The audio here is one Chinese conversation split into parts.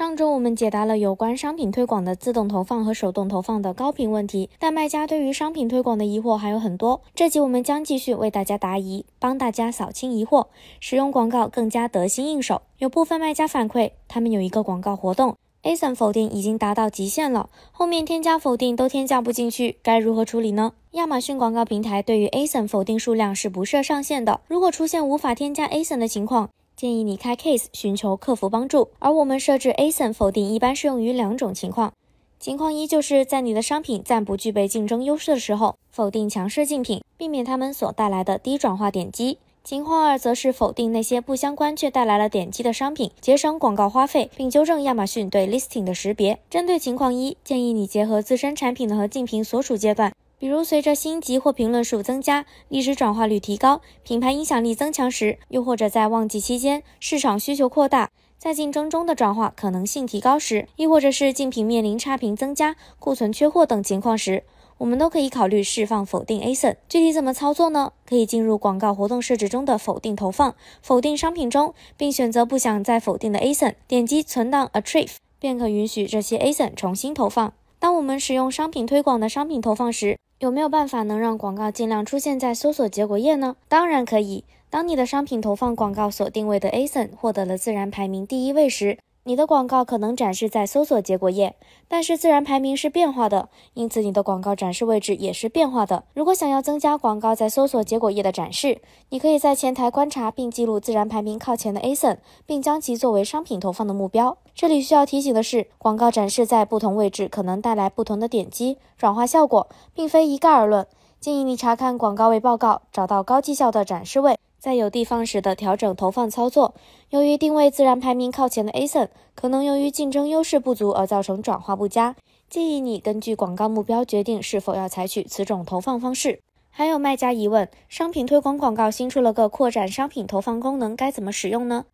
上周我们解答了有关商品推广的自动投放和手动投放的高频问题，但卖家对于商品推广的疑惑还有很多。这集我们将继续为大家答疑，帮大家扫清疑惑，使用广告更加得心应手。有部分卖家反馈，他们有一个广告活动，ASIN 否定已经达到极限了，后面添加否定都添加不进去，该如何处理呢？亚马逊广告平台对于 ASIN 否定数量是不设上限的，如果出现无法添加 ASIN 的情况，建议你开 case 寻求客服帮助，而我们设置 ASIN 否定一般适用于两种情况。情况一就是在你的商品暂不具备竞争优势的时候，否定强势竞品，避免他们所带来的低转化点击。情况二则是否定那些不相关却带来了点击的商品，节省广告花费，并纠正亚马逊对 listing 的识别。针对情况一，建议你结合自身产品的和竞品所处阶段。比如，随着星级或评论数增加，历史转化率提高，品牌影响力增强时，又或者在旺季期间市场需求扩大，在竞争中的转化可能性提高时，亦或者是竞品面临差评增加、库存缺货等情况时，我们都可以考虑释放否定 ASIN。具体怎么操作呢？可以进入广告活动设置中的否定投放、否定商品中，并选择不想再否定的 ASIN，点击存档 Achieve，便可允许这些 ASIN 重新投放。当我们使用商品推广的商品投放时，有没有办法能让广告尽量出现在搜索结果页呢？当然可以。当你的商品投放广告所定位的 ASIN 获得了自然排名第一位时，你的广告可能展示在搜索结果页，但是自然排名是变化的，因此你的广告展示位置也是变化的。如果想要增加广告在搜索结果页的展示，你可以在前台观察并记录自然排名靠前的 ASIN，并将其作为商品投放的目标。这里需要提醒的是，广告展示在不同位置可能带来不同的点击转化效果，并非一概而论。建议你查看广告位报告，找到高绩效的展示位。在有地方时的调整投放操作。由于定位自然排名靠前的 ASIN 可能由于竞争优势不足而造成转化不佳，建议你根据广告目标决定是否要采取此种投放方式。还有卖家疑问：商品推广广告新出了个扩展商品投放功能，该怎么使用呢？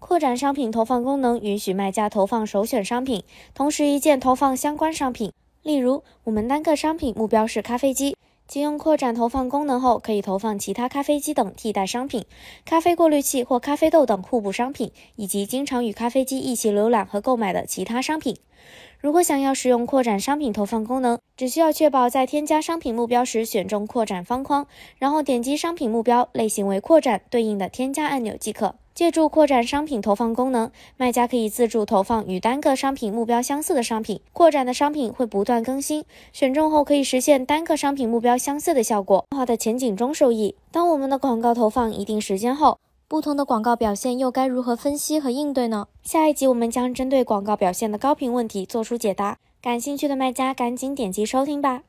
扩展商品投放功能允许卖家投放首选商品，同时一键投放相关商品。例如，我们单个商品目标是咖啡机。启用扩展投放功能后，可以投放其他咖啡机等替代商品、咖啡过滤器或咖啡豆等互补商品，以及经常与咖啡机一起浏览和购买的其他商品。如果想要使用扩展商品投放功能，只需要确保在添加商品目标时选中扩展方框，然后点击商品目标类型为扩展对应的添加按钮即可。借助扩展商品投放功能，卖家可以自助投放与单个商品目标相似的商品。扩展的商品会不断更新，选中后可以实现单个商品目标相似的效果。化的前景中受益。当我们的广告投放一定时间后，不同的广告表现又该如何分析和应对呢？下一集我们将针对广告表现的高频问题做出解答。感兴趣的卖家赶紧点击收听吧。